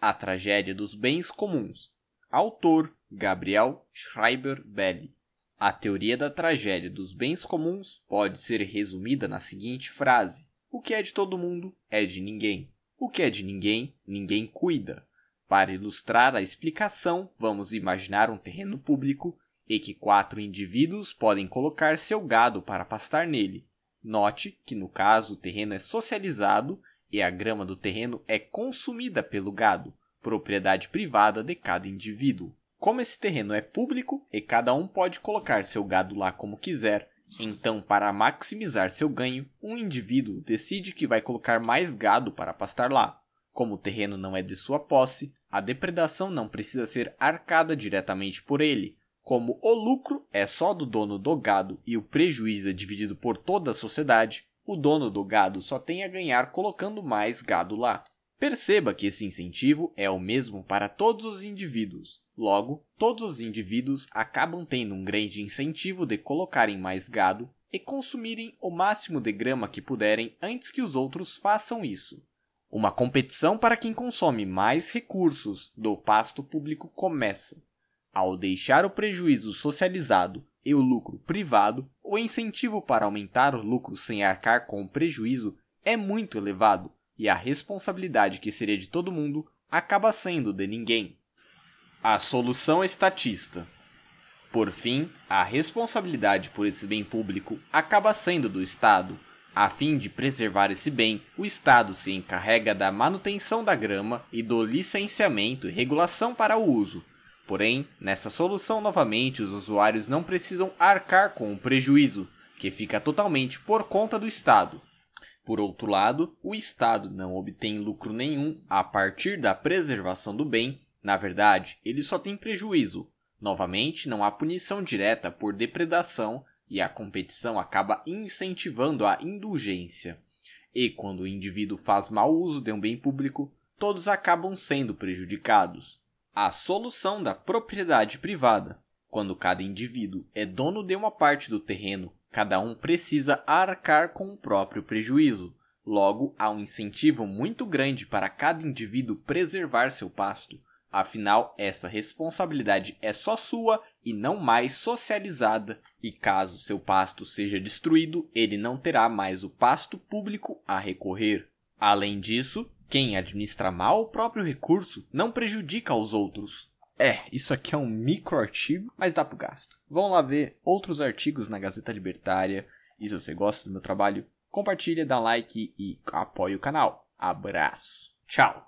A Tragédia dos Bens Comuns. Autor Gabriel Schreiber Belli. A teoria da tragédia dos bens comuns pode ser resumida na seguinte frase: O que é de todo mundo é de ninguém. O que é de ninguém, ninguém cuida. Para ilustrar a explicação, vamos imaginar um terreno público e que quatro indivíduos podem colocar seu gado para pastar nele. Note que, no caso, o terreno é socializado e a grama do terreno é consumida pelo gado, propriedade privada de cada indivíduo. Como esse terreno é público e cada um pode colocar seu gado lá como quiser, então, para maximizar seu ganho, um indivíduo decide que vai colocar mais gado para pastar lá. Como o terreno não é de sua posse, a depredação não precisa ser arcada diretamente por ele. Como o lucro é só do dono do gado e o prejuízo é dividido por toda a sociedade, o dono do gado só tem a ganhar colocando mais gado lá. Perceba que esse incentivo é o mesmo para todos os indivíduos. Logo, todos os indivíduos acabam tendo um grande incentivo de colocarem mais gado e consumirem o máximo de grama que puderem antes que os outros façam isso. Uma competição para quem consome mais recursos do pasto público começa. Ao deixar o prejuízo socializado e o lucro privado, o incentivo para aumentar o lucro sem arcar com o prejuízo é muito elevado e a responsabilidade que seria de todo mundo acaba sendo de ninguém. A solução estatista. Por fim, a responsabilidade por esse bem público acaba sendo do Estado. A fim de preservar esse bem, o Estado se encarrega da manutenção da grama e do licenciamento e regulação para o uso. Porém, nessa solução novamente os usuários não precisam arcar com o prejuízo, que fica totalmente por conta do Estado. Por outro lado, o Estado não obtém lucro nenhum a partir da preservação do bem, na verdade, ele só tem prejuízo. Novamente, não há punição direta por depredação e a competição acaba incentivando a indulgência. E quando o indivíduo faz mau uso de um bem público, todos acabam sendo prejudicados. A solução da propriedade privada. Quando cada indivíduo é dono de uma parte do terreno Cada um precisa arcar com o próprio prejuízo. Logo, há um incentivo muito grande para cada indivíduo preservar seu pasto. Afinal, essa responsabilidade é só sua e não mais socializada, e caso seu pasto seja destruído, ele não terá mais o pasto público a recorrer. Além disso, quem administra mal o próprio recurso não prejudica os outros. É, isso aqui é um micro artigo, mas dá pro gasto. Vão lá ver outros artigos na Gazeta Libertária. E se você gosta do meu trabalho, compartilha, dá like e apoie o canal. Abraço. Tchau.